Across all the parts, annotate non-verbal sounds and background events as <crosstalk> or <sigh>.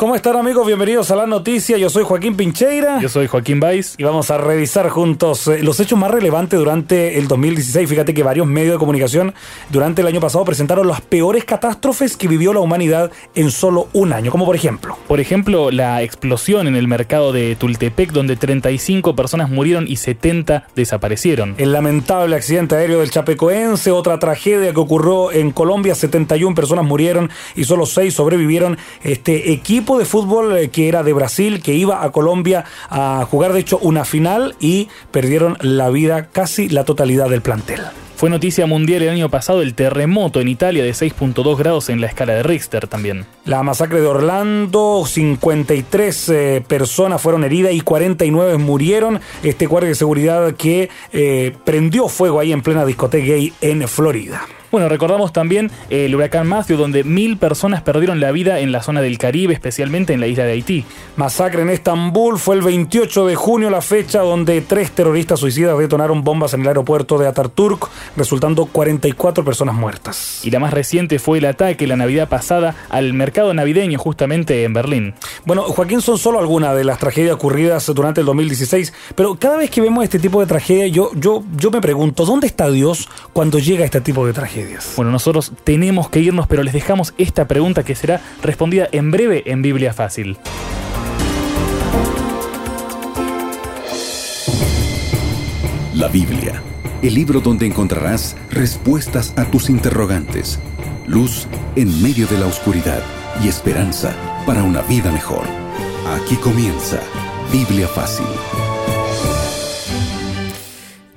¿Cómo están amigos? Bienvenidos a la noticia. Yo soy Joaquín Pincheira. Yo soy Joaquín Baiz. Y vamos a revisar juntos eh, los hechos más relevantes durante el 2016. Fíjate que varios medios de comunicación durante el año pasado presentaron las peores catástrofes que vivió la humanidad en solo un año. Como por ejemplo. Por ejemplo, la explosión en el mercado de Tultepec, donde 35 personas murieron y 70 desaparecieron. El lamentable accidente aéreo del Chapecoense, otra tragedia que ocurrió en Colombia, 71 personas murieron y solo 6 sobrevivieron. Este equipo de fútbol eh, que era de Brasil, que iba a Colombia a jugar de hecho una final y perdieron la vida casi la totalidad del plantel. Fue noticia mundial el año pasado el terremoto en Italia de 6.2 grados en la escala de Richter también. La masacre de Orlando, 53 eh, personas fueron heridas y 49 murieron. Este guardia de seguridad que eh, prendió fuego ahí en plena discoteca gay en Florida. Bueno, recordamos también el huracán Matthew, donde mil personas perdieron la vida en la zona del Caribe, especialmente en la isla de Haití. Masacre en Estambul fue el 28 de junio, la fecha donde tres terroristas suicidas detonaron bombas en el aeropuerto de Atatürk, resultando 44 personas muertas. Y la más reciente fue el ataque la Navidad pasada al mercado navideño, justamente en Berlín. Bueno, Joaquín, son solo algunas de las tragedias ocurridas durante el 2016, pero cada vez que vemos este tipo de tragedia, yo, yo, yo me pregunto, ¿dónde está Dios cuando llega este tipo de tragedia? Bueno, nosotros tenemos que irnos, pero les dejamos esta pregunta que será respondida en breve en Biblia Fácil. La Biblia, el libro donde encontrarás respuestas a tus interrogantes, luz en medio de la oscuridad y esperanza para una vida mejor. Aquí comienza Biblia Fácil.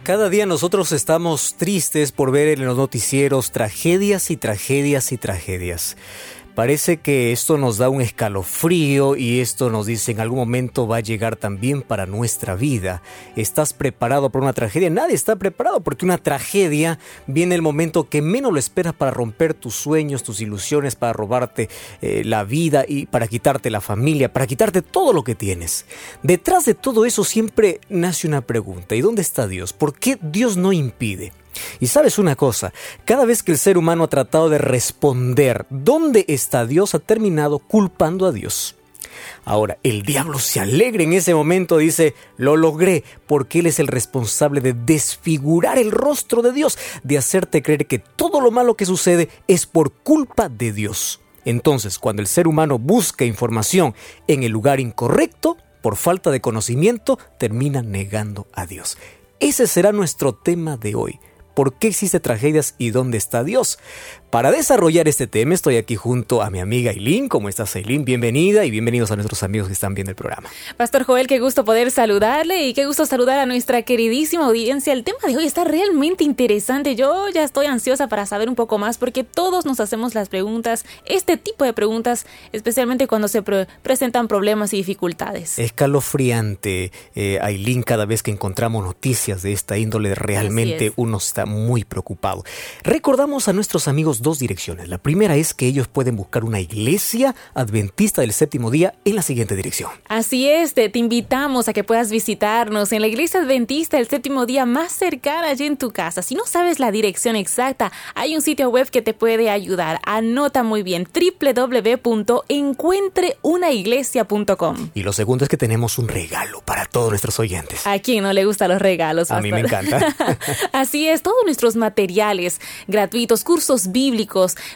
Cada día nosotros estamos tristes por ver en los noticieros tragedias y tragedias y tragedias. Parece que esto nos da un escalofrío y esto nos dice en algún momento va a llegar también para nuestra vida. ¿Estás preparado para una tragedia? Nadie está preparado porque una tragedia viene el momento que menos lo esperas para romper tus sueños, tus ilusiones, para robarte eh, la vida y para quitarte la familia, para quitarte todo lo que tienes. Detrás de todo eso siempre nace una pregunta. ¿Y dónde está Dios? ¿Por qué Dios no impide? Y sabes una cosa, cada vez que el ser humano ha tratado de responder dónde está Dios, ha terminado culpando a Dios. Ahora, el diablo se alegra en ese momento, dice, lo logré, porque Él es el responsable de desfigurar el rostro de Dios, de hacerte creer que todo lo malo que sucede es por culpa de Dios. Entonces, cuando el ser humano busca información en el lugar incorrecto, por falta de conocimiento, termina negando a Dios. Ese será nuestro tema de hoy por qué existen tragedias y dónde está Dios. Para desarrollar este tema estoy aquí junto a mi amiga Eileen. ¿Cómo estás Eileen? Bienvenida y bienvenidos a nuestros amigos que están viendo el programa. Pastor Joel, qué gusto poder saludarle y qué gusto saludar a nuestra queridísima audiencia. El tema de hoy está realmente interesante. Yo ya estoy ansiosa para saber un poco más porque todos nos hacemos las preguntas, este tipo de preguntas, especialmente cuando se presentan problemas y dificultades. Escalofriante, eh, Aileen, cada vez que encontramos noticias de esta índole, realmente uno está muy preocupado. Recordamos a nuestros amigos dos direcciones. La primera es que ellos pueden buscar una iglesia adventista del séptimo día en la siguiente dirección. Así es, te, invitamos a que puedas visitarnos en la iglesia adventista del séptimo día más cercana allí en tu casa. Si no sabes la dirección exacta, hay un sitio web que te puede ayudar. Anota muy bien www.encuentreunaiglesia.com. Y lo segundo es que tenemos un regalo para todos nuestros oyentes. ¿A quién no le gustan los regalos? A mí me encanta. <laughs> Así es, todos nuestros materiales gratuitos, cursos bíblicos,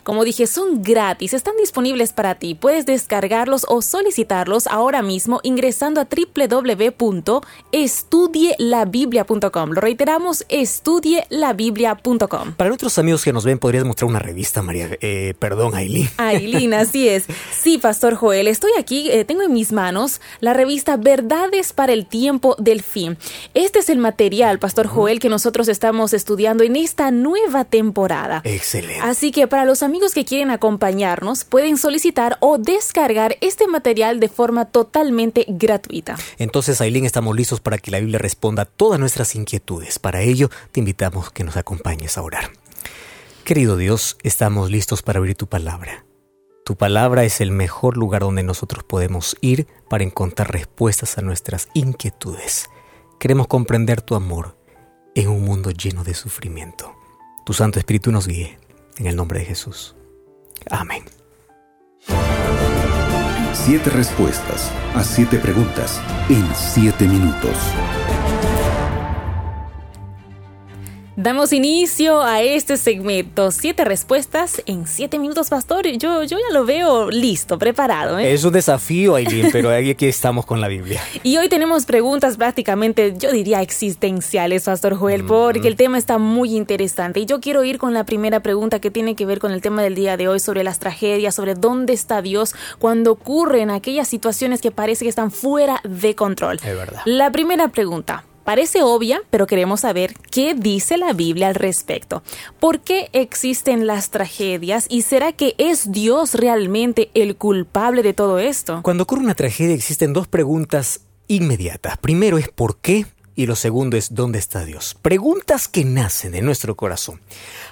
como dije, son gratis, están disponibles para ti. Puedes descargarlos o solicitarlos ahora mismo ingresando a www.estudielabiblia.com. Lo reiteramos, estudielabiblia.com. Para otros amigos que nos ven, ¿podrías mostrar una revista, María? Eh, perdón, Aileen. <laughs> Aileen, así es. Sí, Pastor Joel, estoy aquí, eh, tengo en mis manos la revista Verdades para el Tiempo del Fin. Este es el material, Pastor Joel, que nosotros estamos estudiando en esta nueva temporada. Excelente. Así Así que para los amigos que quieren acompañarnos, pueden solicitar o descargar este material de forma totalmente gratuita. Entonces, Aileen, estamos listos para que la Biblia responda a todas nuestras inquietudes. Para ello, te invitamos que nos acompañes a orar. Querido Dios, estamos listos para abrir tu palabra. Tu palabra es el mejor lugar donde nosotros podemos ir para encontrar respuestas a nuestras inquietudes. Queremos comprender tu amor en un mundo lleno de sufrimiento. Tu Santo Espíritu nos guíe. En el nombre de Jesús. Amén. Siete respuestas a siete preguntas en siete minutos. Damos inicio a este segmento. Siete respuestas en siete minutos, Pastor. Yo, yo ya lo veo listo, preparado. ¿eh? Es un desafío, Aileen, pero aquí estamos con la Biblia. <laughs> Y hoy tenemos preguntas prácticamente, yo diría, existenciales, Pastor Joel, porque el tema está muy interesante. Y yo quiero ir con la primera pregunta que tiene que ver con el tema del día de hoy, sobre las tragedias, sobre dónde está Dios cuando ocurren aquellas situaciones que parece que están fuera de control. Es verdad. La primera pregunta. Parece obvia, pero queremos saber qué dice la Biblia al respecto. ¿Por qué existen las tragedias y será que es Dios realmente el culpable de todo esto? Cuando ocurre una tragedia existen dos preguntas inmediatas. Primero es ¿por qué? Y lo segundo es ¿dónde está Dios? Preguntas que nacen de nuestro corazón.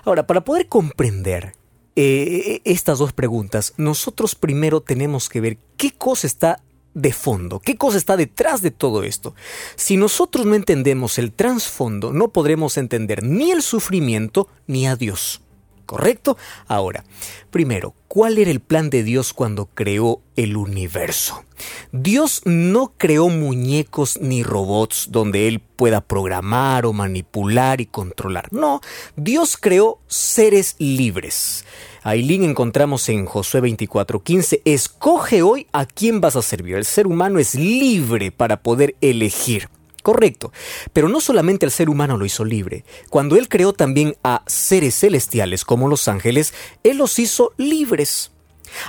Ahora, para poder comprender eh, estas dos preguntas, nosotros primero tenemos que ver qué cosa está de fondo? ¿Qué cosa está detrás de todo esto? Si nosotros no entendemos el trasfondo, no podremos entender ni el sufrimiento ni a Dios. ¿Correcto? Ahora, primero, ¿cuál era el plan de Dios cuando creó el universo? Dios no creó muñecos ni robots donde Él pueda programar o manipular y controlar. No, Dios creó seres libres. Ailín encontramos en Josué 24:15, escoge hoy a quién vas a servir. El ser humano es libre para poder elegir. Correcto. Pero no solamente el ser humano lo hizo libre. Cuando Él creó también a seres celestiales como los ángeles, Él los hizo libres.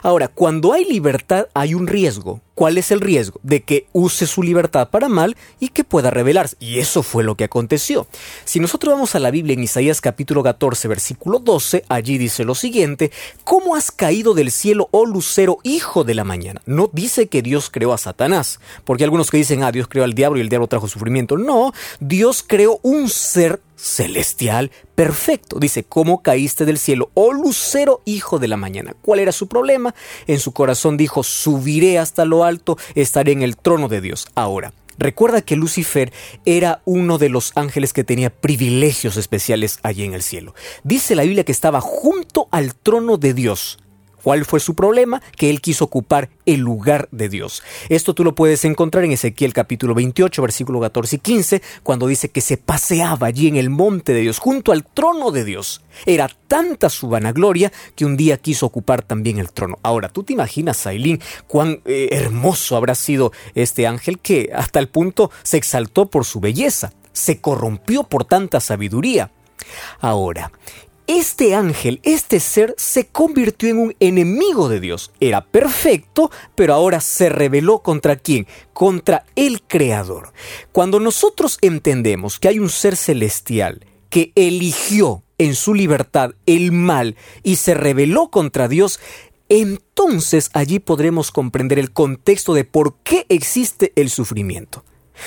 Ahora, cuando hay libertad hay un riesgo. ¿Cuál es el riesgo? De que use su libertad para mal y que pueda rebelarse. Y eso fue lo que aconteció. Si nosotros vamos a la Biblia en Isaías capítulo 14, versículo 12, allí dice lo siguiente, ¿cómo has caído del cielo, oh lucero, hijo de la mañana? No dice que Dios creó a Satanás, porque algunos que dicen, ah, Dios creó al diablo y el diablo trajo sufrimiento. No, Dios creó un ser celestial perfecto. Dice, ¿cómo caíste del cielo? Oh lucero, hijo de la mañana. ¿Cuál era su problema? En su corazón dijo, subiré hasta lo alto, estaré en el trono de Dios. Ahora, Recuerda que Lucifer era uno de los ángeles que tenía privilegios especiales allí en el cielo. Dice la Biblia que estaba junto al trono de Dios. ¿Cuál fue su problema? Que él quiso ocupar el lugar de Dios. Esto tú lo puedes encontrar en Ezequiel capítulo 28, versículo 14 y 15, cuando dice que se paseaba allí en el monte de Dios, junto al trono de Dios. Era tanta su vanagloria que un día quiso ocupar también el trono. Ahora, tú te imaginas, Ailín, cuán eh, hermoso habrá sido este ángel que hasta el punto se exaltó por su belleza, se corrompió por tanta sabiduría. Ahora, este ángel, este ser, se convirtió en un enemigo de Dios. Era perfecto, pero ahora se rebeló contra quién? Contra el Creador. Cuando nosotros entendemos que hay un ser celestial que eligió en su libertad el mal y se rebeló contra Dios, entonces allí podremos comprender el contexto de por qué existe el sufrimiento.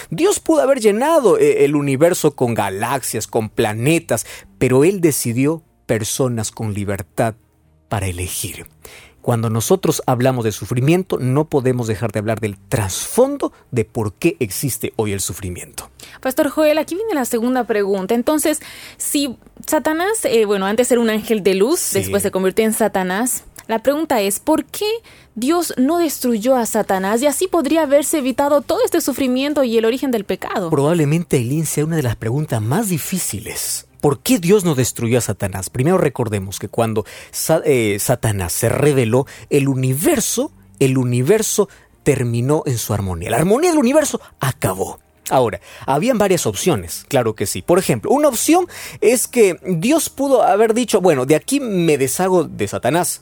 Dios pudo haber llenado eh, el universo con galaxias, con planetas, pero Él decidió personas con libertad para elegir. Cuando nosotros hablamos de sufrimiento, no podemos dejar de hablar del trasfondo de por qué existe hoy el sufrimiento. Pastor Joel, aquí viene la segunda pregunta. Entonces, si Satanás, eh, bueno, antes era un ángel de luz, Sí. después se convirtió en Satanás, la pregunta es, ¿por qué Dios no destruyó a Satanás y así podría haberse evitado todo este sufrimiento y el origen del pecado? Probablemente, Eileen, sea una de las preguntas más difíciles. ¿Por qué Dios no destruyó a Satanás? Primero recordemos que cuando eh, Satanás se reveló, el universo, el universo terminó en su armonía. La armonía del universo acabó. Ahora, habían varias opciones, claro que sí. Por ejemplo, una opción es que Dios pudo haber dicho, bueno, de aquí me deshago de Satanás.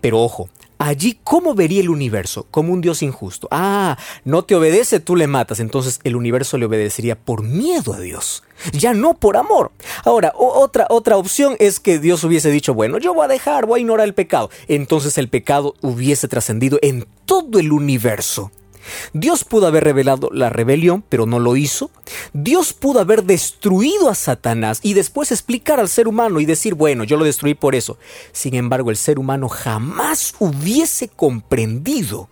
Pero ojo, allí cómo vería el universo, como un Dios injusto. Ah, no te obedece, tú le matas. Entonces el universo le obedecería por miedo a Dios, ya no por amor. Ahora, otra, otra opción es que Dios hubiese dicho, bueno, yo voy a dejar, voy a ignorar el pecado. Entonces el pecado hubiese trascendido en todo el universo. Dios pudo haber revelado la rebelión, pero no lo hizo. Dios pudo haber destruido a Satanás y después explicar al ser humano y decir, bueno, yo lo destruí por eso. Sin embargo, el ser humano jamás hubiese comprendido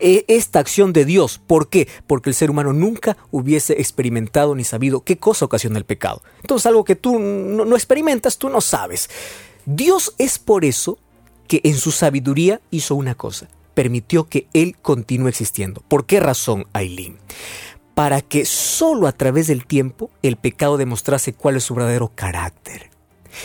eh, esta acción de Dios. ¿Por qué? Porque el ser humano nunca hubiese experimentado ni sabido qué cosa ocasiona el pecado. Entonces, algo que tú no, no experimentas, tú no sabes. Dios es por eso que en su sabiduría hizo una cosa. Permitió que Él continúe existiendo. ¿Por qué razón, Aileen? Para que solo a través del tiempo el pecado demostrase cuál es su verdadero carácter.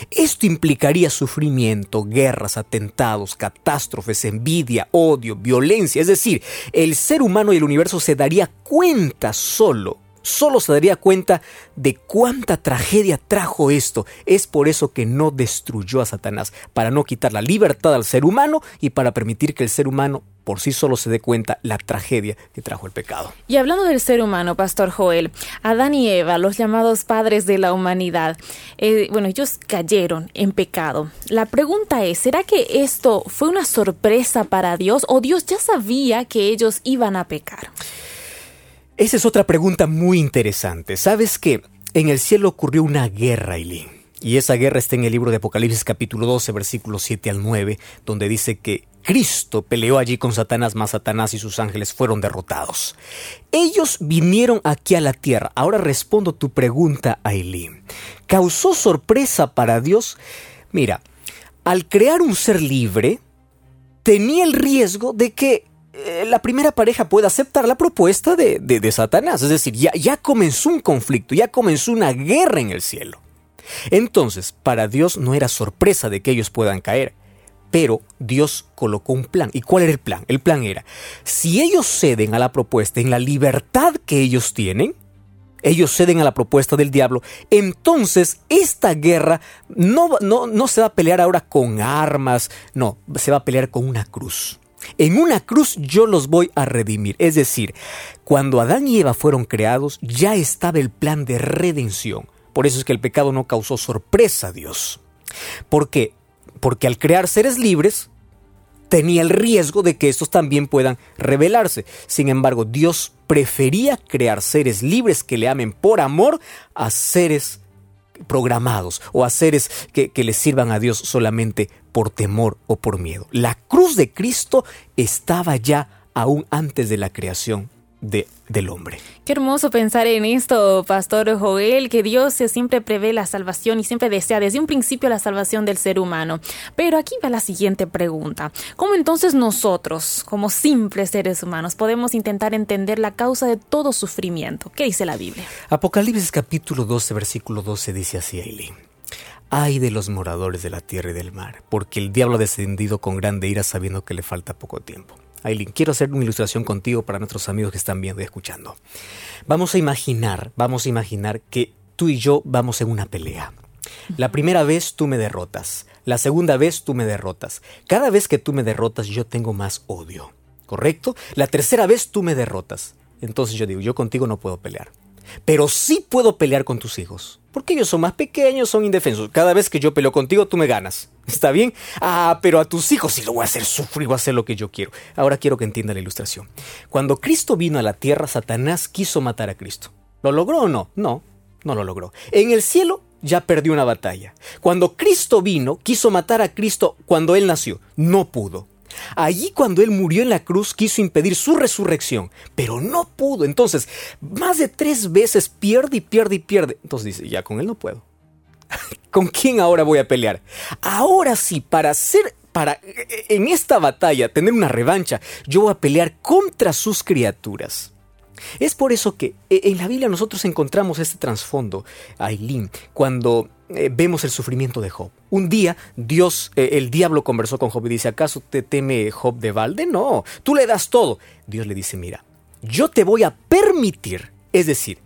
Esto implicaría sufrimiento, guerras, atentados, catástrofes, envidia, odio, violencia. Es decir, el ser humano y el universo se daría cuenta solo solo se daría cuenta de cuánta tragedia trajo esto. Es por eso que no destruyó a Satanás, para no quitar la libertad al ser humano y para permitir que el ser humano por sí solo se dé cuenta la tragedia que trajo el pecado. Y hablando del ser humano, Pastor Joel, Adán y Eva, los llamados padres de la humanidad, eh, bueno, ellos cayeron en pecado. La pregunta es, ¿será que esto fue una sorpresa para Dios o Dios ya sabía que ellos iban a pecar? Esa es otra pregunta muy interesante. ¿Sabes que en el cielo ocurrió una guerra, Eileen? Y esa guerra está en el libro de Apocalipsis capítulo 12, versículos 7 al 9, donde dice que Cristo peleó allí con Satanás, más Satanás y sus ángeles fueron derrotados. Ellos vinieron aquí a la tierra. Ahora respondo tu pregunta, Aileen. ¿Causó sorpresa para Dios? Mira, al crear un ser libre, tenía el riesgo de que eh, la primera pareja puede aceptar la propuesta de, Satanás. Es decir, ya, ya comenzó un conflicto, ya comenzó una guerra en el cielo. Entonces, para Dios no era sorpresa de que ellos puedan caer. Pero Dios colocó un plan. ¿Y cuál era el plan? El plan era, si ellos ceden a la propuesta en la libertad que ellos tienen, ellos ceden a la propuesta del diablo, entonces esta guerra no, no, no se va a pelear ahora con armas, no, se va a pelear con una cruz. En una cruz yo los voy a redimir. Es decir, cuando Adán y Eva fueron creados, ya estaba el plan de redención. Por eso es que el pecado no causó sorpresa a Dios. ¿Por qué? Porque al crear seres libres, tenía el riesgo de que estos también puedan rebelarse. Sin embargo, Dios prefería crear seres libres que le amen por amor a seres programados o a seres que, que les sirvan a Dios solamente por temor o por miedo. La cruz de Cristo estaba ya aún antes de la creación de, del hombre. Qué hermoso pensar en esto, Pastor Joel, que Dios siempre prevé la salvación y siempre desea desde un principio la salvación del ser humano. Pero aquí va la siguiente pregunta. ¿Cómo entonces nosotros, como simples seres humanos, podemos intentar entender la causa de todo sufrimiento? ¿Qué dice la Biblia? Apocalipsis capítulo 12, versículo 12 dice así, Eileen. Ay de los moradores de la tierra y del mar, porque el diablo ha descendido con grande ira sabiendo que le falta poco tiempo. Aileen, quiero hacer una ilustración contigo para nuestros amigos que están viendo y escuchando. Vamos a imaginar, vamos a imaginar que tú y yo vamos en una pelea. La primera vez tú me derrotas, la segunda vez tú me derrotas. Cada vez que tú me derrotas yo tengo más odio, ¿correcto? La tercera vez tú me derrotas. Entonces yo digo, yo contigo no puedo pelear. Pero sí puedo pelear con tus hijos. Porque ellos son más pequeños, son indefensos. Cada vez que yo peleo contigo, tú me ganas. <laughs> ¿Está bien? Ah, pero a tus hijos sí lo voy a hacer sufrir, voy a hacer lo que yo quiero. Ahora quiero que entienda la ilustración. Cuando Cristo vino a la tierra, Satanás quiso matar a Cristo. ¿Lo logró o no? No, no lo logró. En el cielo ya perdió una batalla. Cuando Cristo vino, quiso matar a Cristo cuando él nació. No pudo. Allí cuando él murió en la cruz quiso impedir su resurrección, pero no pudo. Entonces, más de tres veces pierde y pierde y pierde. Entonces dice, ya con él no puedo. <laughs> ¿Con quién ahora voy a pelear? Ahora sí, para hacer para en esta batalla tener una revancha, yo voy a pelear contra sus criaturas. Es por eso que eh, en la Biblia nosotros encontramos este trasfondo, Aileen, cuando eh, vemos el sufrimiento de Job. Un día Dios, eh, el diablo conversó con Job y dice, ¿acaso te teme Job de balde? No, tú le das todo. Dios le dice, mira, yo te voy a permitir, es decir,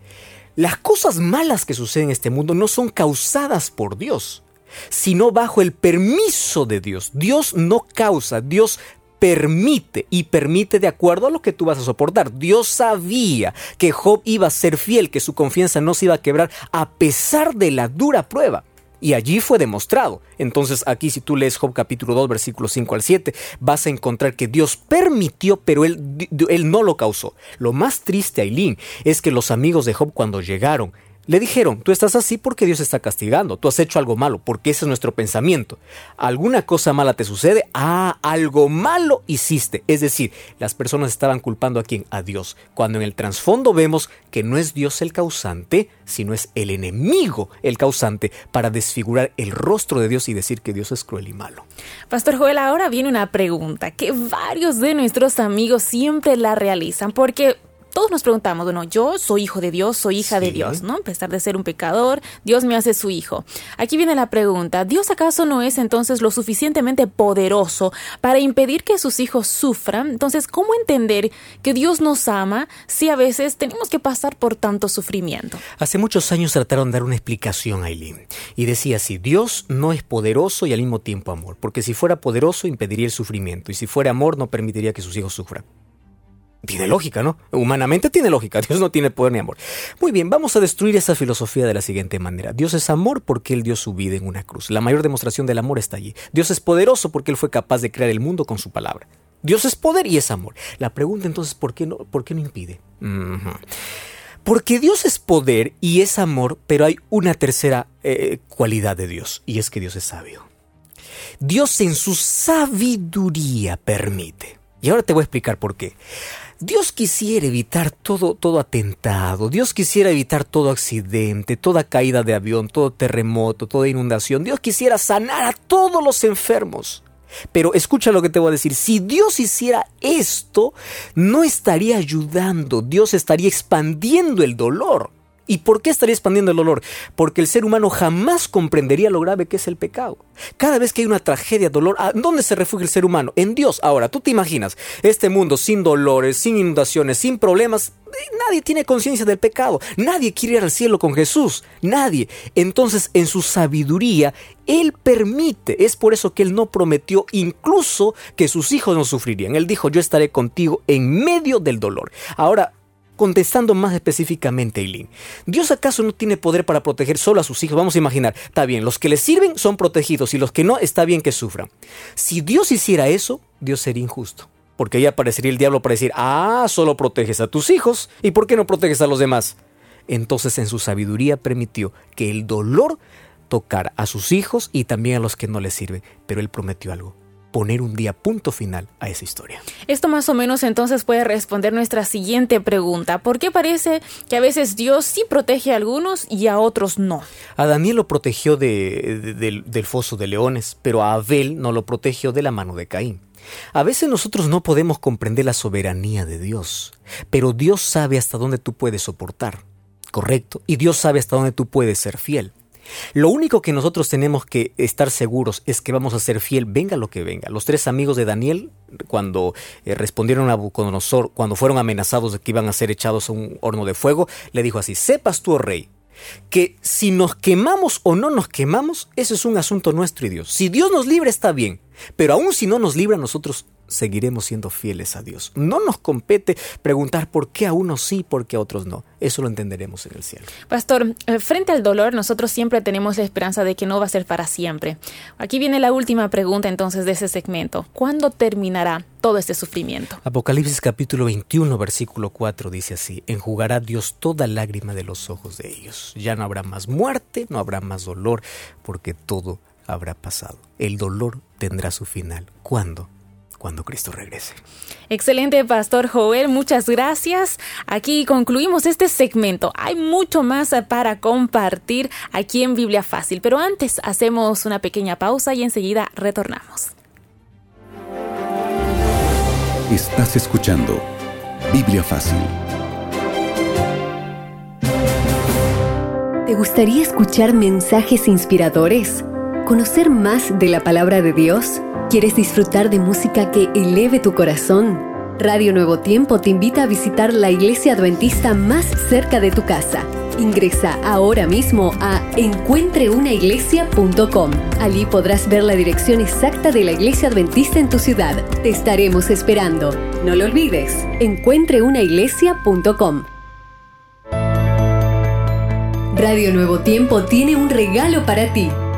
las cosas malas que suceden en este mundo no son causadas por Dios, sino bajo el permiso de Dios. Dios no causa, Dios permite y permite de acuerdo a lo que tú vas a soportar. Dios sabía que Job iba a ser fiel, que su confianza no se iba a quebrar a pesar de la dura prueba. Y allí fue demostrado. Entonces aquí si tú lees Job capítulo 2 versículos 5 al 7, vas a encontrar que Dios permitió, pero él, él no lo causó. Lo más triste, Aileen, es que los amigos de Job cuando llegaron Le dijeron, tú estás así porque Dios está castigando, tú has hecho algo malo, porque ese es nuestro pensamiento. ¿Alguna cosa mala te sucede? Ah, algo malo hiciste. Es decir, las personas estaban culpando a quién? A Dios. Cuando en el trasfondo vemos que no es Dios el causante, sino es el enemigo el causante para desfigurar el rostro de Dios y decir que Dios es cruel y malo. Pastor Joel, ahora viene una pregunta que varios de nuestros amigos siempre la realizan, porque todos nos preguntamos, bueno, yo soy hijo de Dios, soy hija de Dios, ¿no? A pesar de ser un pecador, Dios me hace su hijo. Aquí viene la pregunta, ¿Dios acaso no es entonces lo suficientemente poderoso para impedir que sus hijos sufran? Entonces, ¿cómo entender que Dios nos ama si a veces tenemos que pasar por tanto sufrimiento? Hace muchos años trataron de dar una explicación a Eileen y decía así, Dios no es poderoso y al mismo tiempo amor, porque si fuera poderoso impediría el sufrimiento y si fuera amor no permitiría que sus hijos sufran. Tiene lógica, ¿no? Humanamente tiene lógica. <laughs> Dios no tiene poder ni amor. Muy bien, vamos a destruir esa filosofía de la siguiente manera. Dios es amor porque Él dio su vida en una cruz. La mayor demostración del amor está allí. Dios es poderoso porque Él fue capaz de crear el mundo con su palabra. Dios es poder y es amor. La pregunta entonces, ¿por qué no, por qué no impide? Porque Dios es poder y es amor, pero hay una tercera eh, cualidad de Dios, y es que Dios es sabio. Dios en su sabiduría permite. Y ahora te voy a explicar por qué. Dios quisiera evitar todo, todo atentado, Dios quisiera evitar todo accidente, toda caída de avión, todo terremoto, toda inundación. Dios quisiera sanar a todos los enfermos. Pero escucha lo que te voy a decir, si Dios hiciera esto, no estaría ayudando, Dios estaría expandiendo el dolor. ¿Y por qué estaría expandiendo el dolor? Porque el ser humano jamás comprendería lo grave que es el pecado. Cada vez que hay una tragedia, dolor, ¿a dónde se refugia el ser humano? En Dios. Ahora, tú te imaginas este mundo sin dolores, sin inundaciones, sin problemas. Nadie tiene conciencia del pecado. Nadie quiere ir al cielo con Jesús. Nadie. Entonces, en su sabiduría, Él permite. Es por eso que Él no prometió incluso que sus hijos no sufrirían. Él dijo, yo estaré contigo en medio del dolor. Ahora, Contestando más específicamente, Eileen, ¿Dios acaso no tiene poder para proteger solo a sus hijos? Vamos a imaginar, está bien, los que le sirven son protegidos y los que no, está bien que sufran. Si Dios hiciera eso, Dios sería injusto. Porque ahí aparecería el diablo para decir, ah, solo proteges a tus hijos, ¿y por qué no proteges a los demás? Entonces en su sabiduría permitió que el dolor tocara a sus hijos y también a los que no le sirven. Pero él prometió algo, poner un día punto final a esa historia. Esto más o menos entonces puede responder nuestra siguiente pregunta. ¿Por qué parece que a veces Dios sí protege a algunos y a otros no? A Daniel lo protegió del, del foso de leones, pero a Abel no lo protegió de la mano de Caín. A veces nosotros no podemos comprender la soberanía de Dios, pero Dios sabe hasta dónde tú puedes soportar, ¿correcto? Y Dios sabe hasta dónde tú puedes ser fiel. Lo único que nosotros tenemos que estar seguros es que vamos a ser fiel, venga lo que venga. Los tres amigos de Daniel, cuando eh, respondieron a Bucodonosor, cuando fueron amenazados de que iban a ser echados a un horno de fuego, le dijo así: Sepas tú, oh rey, que si nos quemamos o no nos quemamos, eso es un asunto nuestro y Dios. Si Dios nos libra, está bien. Pero aún si no nos libra, nosotros seguiremos siendo fieles a Dios. No nos compete preguntar por qué a unos sí, por qué a otros no. Eso lo entenderemos en el cielo. Pastor, eh, frente al dolor, nosotros siempre tenemos la esperanza de que no va a ser para siempre. Aquí viene la última pregunta entonces de ese segmento. ¿Cuándo terminará todo este sufrimiento? Apocalipsis capítulo 21, versículo 4 dice así, enjugará Dios toda lágrima de los ojos de ellos. Ya no habrá más muerte, no habrá más dolor, porque todo habrá pasado. El dolor tendrá su final. ¿Cuándo? Cuando Cristo regrese. Excelente, Pastor Joel, muchas gracias. Aquí concluimos este segmento. Hay mucho más para compartir aquí en Biblia Fácil, pero antes hacemos una pequeña pausa y enseguida retornamos. Estás escuchando Biblia Fácil. ¿Te gustaría escuchar mensajes inspiradores? ¿Conocer más de la palabra de Dios? ¿Quieres disfrutar de música que eleve tu corazón? Radio Nuevo Tiempo te invita a visitar la iglesia adventista más cerca de tu casa. Ingresa ahora mismo a encuentreunaiglesia.com. Allí podrás ver la dirección exacta de la iglesia adventista en tu ciudad. Te estaremos esperando. No lo olvides, encuentreunaiglesia.com. Radio Nuevo Tiempo tiene un regalo para ti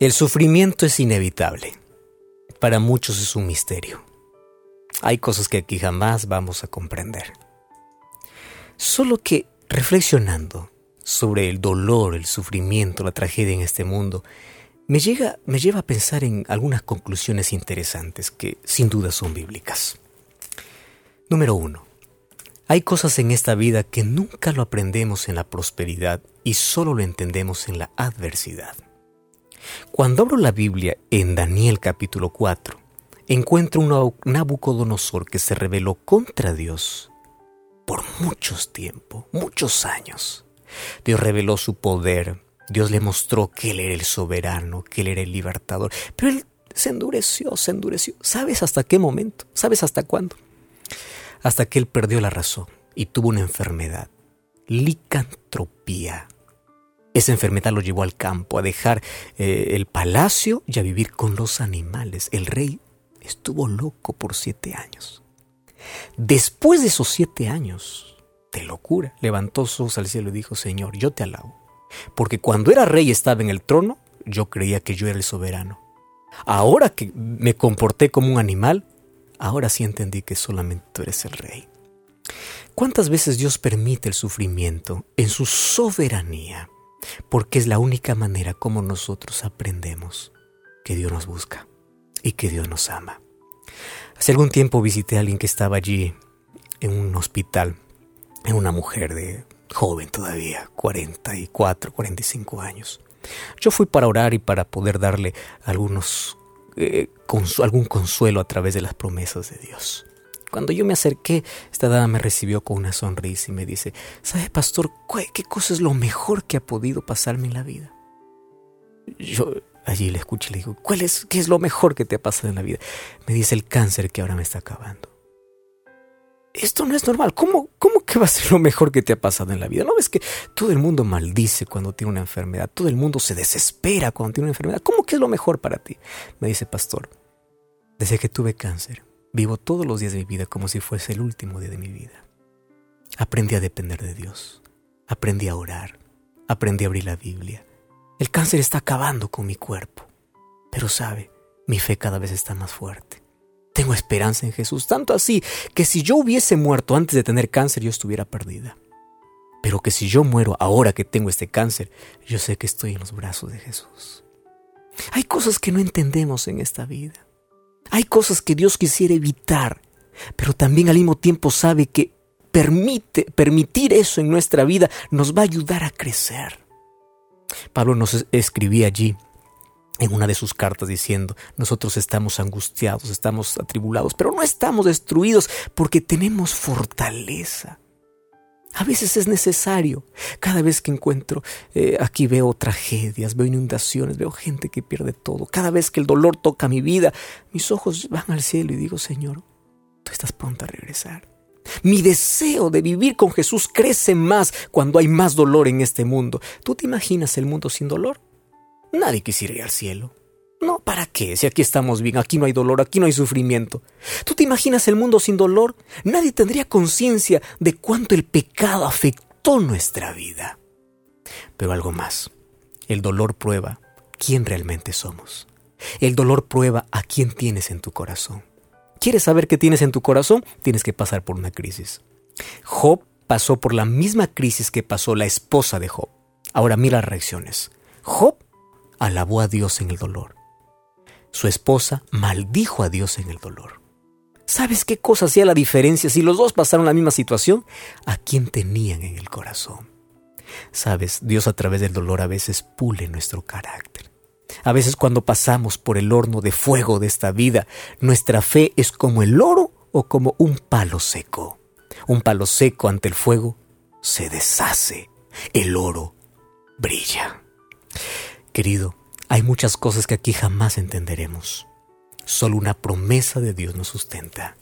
El sufrimiento es inevitable. Para muchos es un misterio. Hay cosas que aquí jamás vamos a comprender. Solo que reflexionando sobre el dolor, el sufrimiento, la tragedia en este mundo, me, llega, me lleva a pensar en algunas conclusiones interesantes que sin duda son bíblicas. Número uno. Hay cosas en esta vida que nunca lo aprendemos en la prosperidad y solo lo entendemos en la adversidad. Cuando abro la Biblia en Daniel capítulo 4, encuentro un Nabucodonosor que se rebeló contra Dios por muchos tiempos, muchos años. Dios reveló su poder, Dios le mostró que Él era el soberano, que Él era el libertador, pero Él se endureció, se endureció. ¿Sabes hasta qué momento? ¿Sabes hasta cuándo? hasta que él perdió la razón y tuvo una enfermedad, licantropía. Esa enfermedad lo llevó al campo, a dejar eh, el palacio y a vivir con los animales. El rey estuvo loco por siete años. Después de esos siete años de locura, levantó sus ojos al cielo y dijo, Señor, yo te alabo, porque cuando era rey y estaba en el trono, yo creía que yo era el soberano. Ahora que me comporté como un animal, ahora sí entendí que solamente tú eres el rey. ¿Cuántas veces Dios permite el sufrimiento en su soberanía? Porque es la única manera como nosotros aprendemos que Dios nos busca y que Dios nos ama. Hace algún tiempo visité a alguien que estaba allí en un hospital, en una mujer de joven todavía, 44, 45 años. Yo fui para orar y para poder darle algunos eh, algún consuelo a través de las promesas de Dios. Cuando yo me acerqué, esta dama me recibió con una sonrisa y me dice, ¿sabe, pastor, qué cosa es lo mejor que ha podido pasarme en la vida? Yo allí le escuché y le digo, ¿cuál es, qué es lo mejor que te ha pasado en la vida? Me dice el cáncer que ahora me está acabando esto no es normal. ¿Cómo, ¿Cómo que va a ser lo mejor que te ha pasado en la vida? ¿No ves que todo el mundo maldice cuando tiene una enfermedad? Todo el mundo se desespera cuando tiene una enfermedad. ¿Cómo que es lo mejor para ti? Me dice, pastor, desde que tuve cáncer, vivo todos los días de mi vida como si fuese el último día de mi vida. Aprendí a depender de Dios. Aprendí a orar. Aprendí a abrir la Biblia. El cáncer está acabando con mi cuerpo. Pero sabe, mi fe cada vez está más fuerte. Tengo esperanza en Jesús, tanto así que si yo hubiese muerto antes de tener cáncer yo estuviera perdida. Pero que si yo muero ahora que tengo este cáncer, yo sé que estoy en los brazos de Jesús. Hay cosas que no entendemos en esta vida. Hay cosas que Dios quisiera evitar, pero también al mismo tiempo sabe que permite, permitir eso en nuestra vida nos va a ayudar a crecer. Pablo nos escribía allí en una de sus cartas diciendo, nosotros estamos angustiados, estamos atribulados, pero no estamos destruidos porque tenemos fortaleza. A veces es necesario. Cada vez que encuentro, eh, aquí veo tragedias, veo inundaciones, veo gente que pierde todo. Cada vez que el dolor toca mi vida, mis ojos van al cielo y digo, Señor, tú estás pronto a regresar. Mi deseo de vivir con Jesús crece más cuando hay más dolor en este mundo. ¿Tú te imaginas el mundo sin dolor? Nadie quisiera ir al cielo. No, ¿para qué? Si aquí estamos bien, aquí no hay dolor, aquí no hay sufrimiento. ¿Tú te imaginas el mundo sin dolor? Nadie tendría conciencia de cuánto el pecado afectó nuestra vida. Pero algo más, el dolor prueba quién realmente somos. El dolor prueba a quién tienes en tu corazón. ¿Quieres saber qué tienes en tu corazón? Tienes que pasar por una crisis. Job pasó por la misma crisis que pasó la esposa de Job. Ahora mira las reacciones. Job alabó a Dios en el dolor. Su esposa maldijo a Dios en el dolor. ¿Sabes qué cosa hacía la diferencia si los dos pasaron la misma situación? A quién tenían en el corazón. Sabes, Dios a través del dolor a veces pule nuestro carácter. A veces cuando pasamos por el horno de fuego de esta vida, nuestra fe es como el oro o como un palo seco. Un palo seco ante el fuego se deshace, el oro brilla. Querido, hay muchas cosas que aquí jamás entenderemos. Solo una promesa de Dios nos sustenta.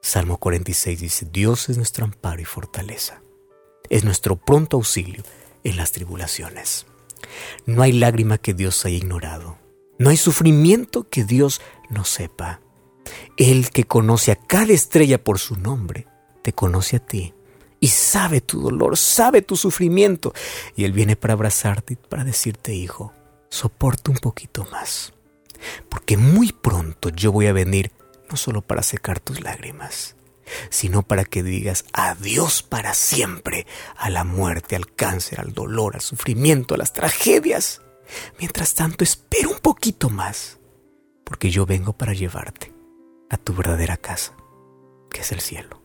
Salmo 46 dice, Dios es nuestro amparo y fortaleza. es nuestro pronto auxilio en las tribulaciones. No hay lágrima que Dios haya ignorado. No hay sufrimiento que Dios no sepa. Él que conoce a cada estrella por su nombre, te conoce a ti y sabe tu dolor, sabe tu sufrimiento. Y Él viene para abrazarte y para decirte, hijo, soporta un poquito más. Porque muy pronto yo voy a venir no solo para secar tus lágrimas, sino para que digas adiós para siempre a la muerte, al cáncer, al dolor, al sufrimiento, a las tragedias. Mientras tanto, espera un poquito más, porque yo vengo para llevarte a tu verdadera casa, que es el cielo.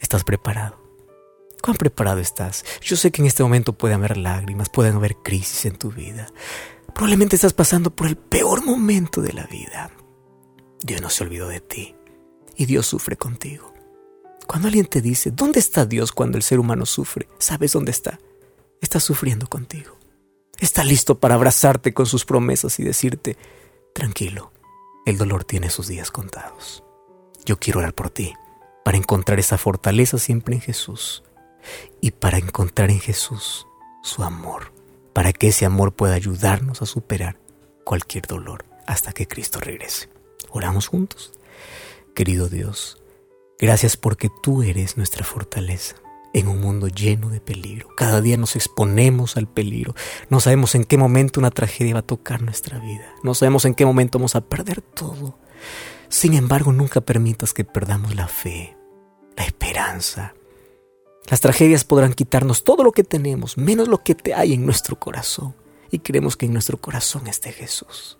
¿Estás preparado? ¿Cuán preparado estás? Yo sé que en este momento pueden haber lágrimas, pueden haber crisis en tu vida. Probablemente estás pasando por el peor momento de la vida. Dios no se olvidó de ti y Dios sufre contigo. Cuando alguien te dice, ¿dónde está Dios cuando el ser humano sufre? ¿Sabes dónde está? Está sufriendo contigo. Está listo para abrazarte con sus promesas y decirte, tranquilo, el dolor tiene sus días contados. Yo quiero orar por ti, para encontrar esa fortaleza siempre en Jesús y para encontrar en Jesús su amor, para que ese amor pueda ayudarnos a superar cualquier dolor hasta que Cristo regrese. Oramos juntos. Querido Dios, gracias porque tú eres nuestra fortaleza en un mundo lleno de peligro. Cada día nos exponemos al peligro. No sabemos en qué momento una tragedia va a tocar nuestra vida. No sabemos en qué momento vamos a perder todo. Sin embargo, nunca permitas que perdamos la fe, la esperanza. Las tragedias podrán quitarnos todo lo que tenemos, menos lo que te hay en nuestro corazón. Y queremos que en nuestro corazón esté Jesús.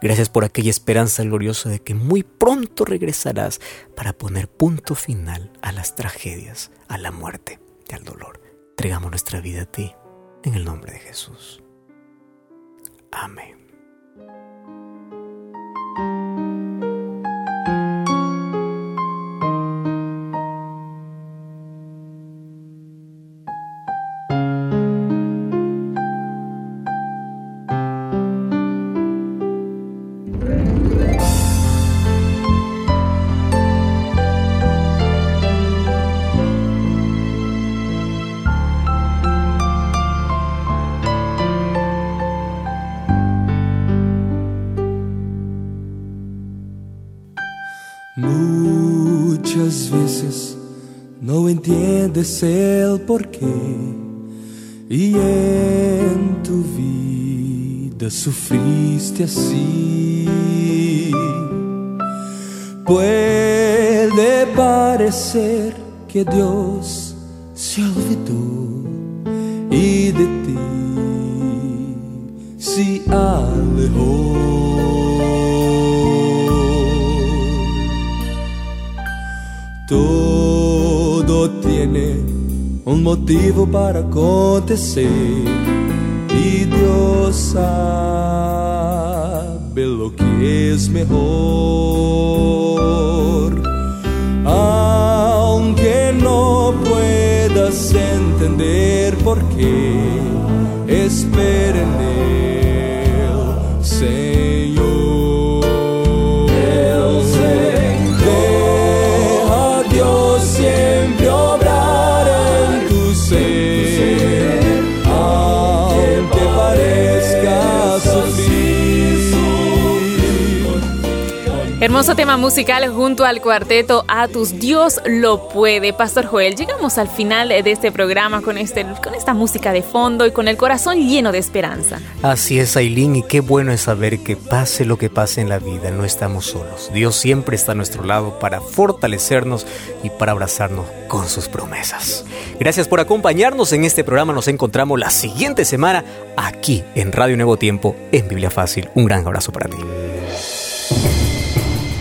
Gracias por aquella esperanza gloriosa de que muy pronto regresarás para poner punto final a las tragedias, a la muerte y al dolor. Entregamos nuestra vida a ti en el nombre de Jesús. Amén. Entiendes el porqué y en tu vida sufriste así. Puede parecer que Dios se olvidó y de ti se alejó. Todo tiene un motivo para acontecer y Dios sabe lo que es mejor. Aunque no puedas entender por qué, espera Hermoso tema musical junto al cuarteto Atus. Dios lo puede. Pastor Joel, llegamos al final de este programa con, este, con esta música de fondo y con el corazón lleno de esperanza. Así es, Aileen, y qué bueno es saber que pase lo que pase en la vida, no estamos solos. Dios siempre está a nuestro lado para fortalecernos y para abrazarnos con sus promesas. Gracias por acompañarnos en este programa. Nos encontramos la siguiente semana aquí en Radio Nuevo Tiempo en Biblia Fácil. Un gran abrazo para ti.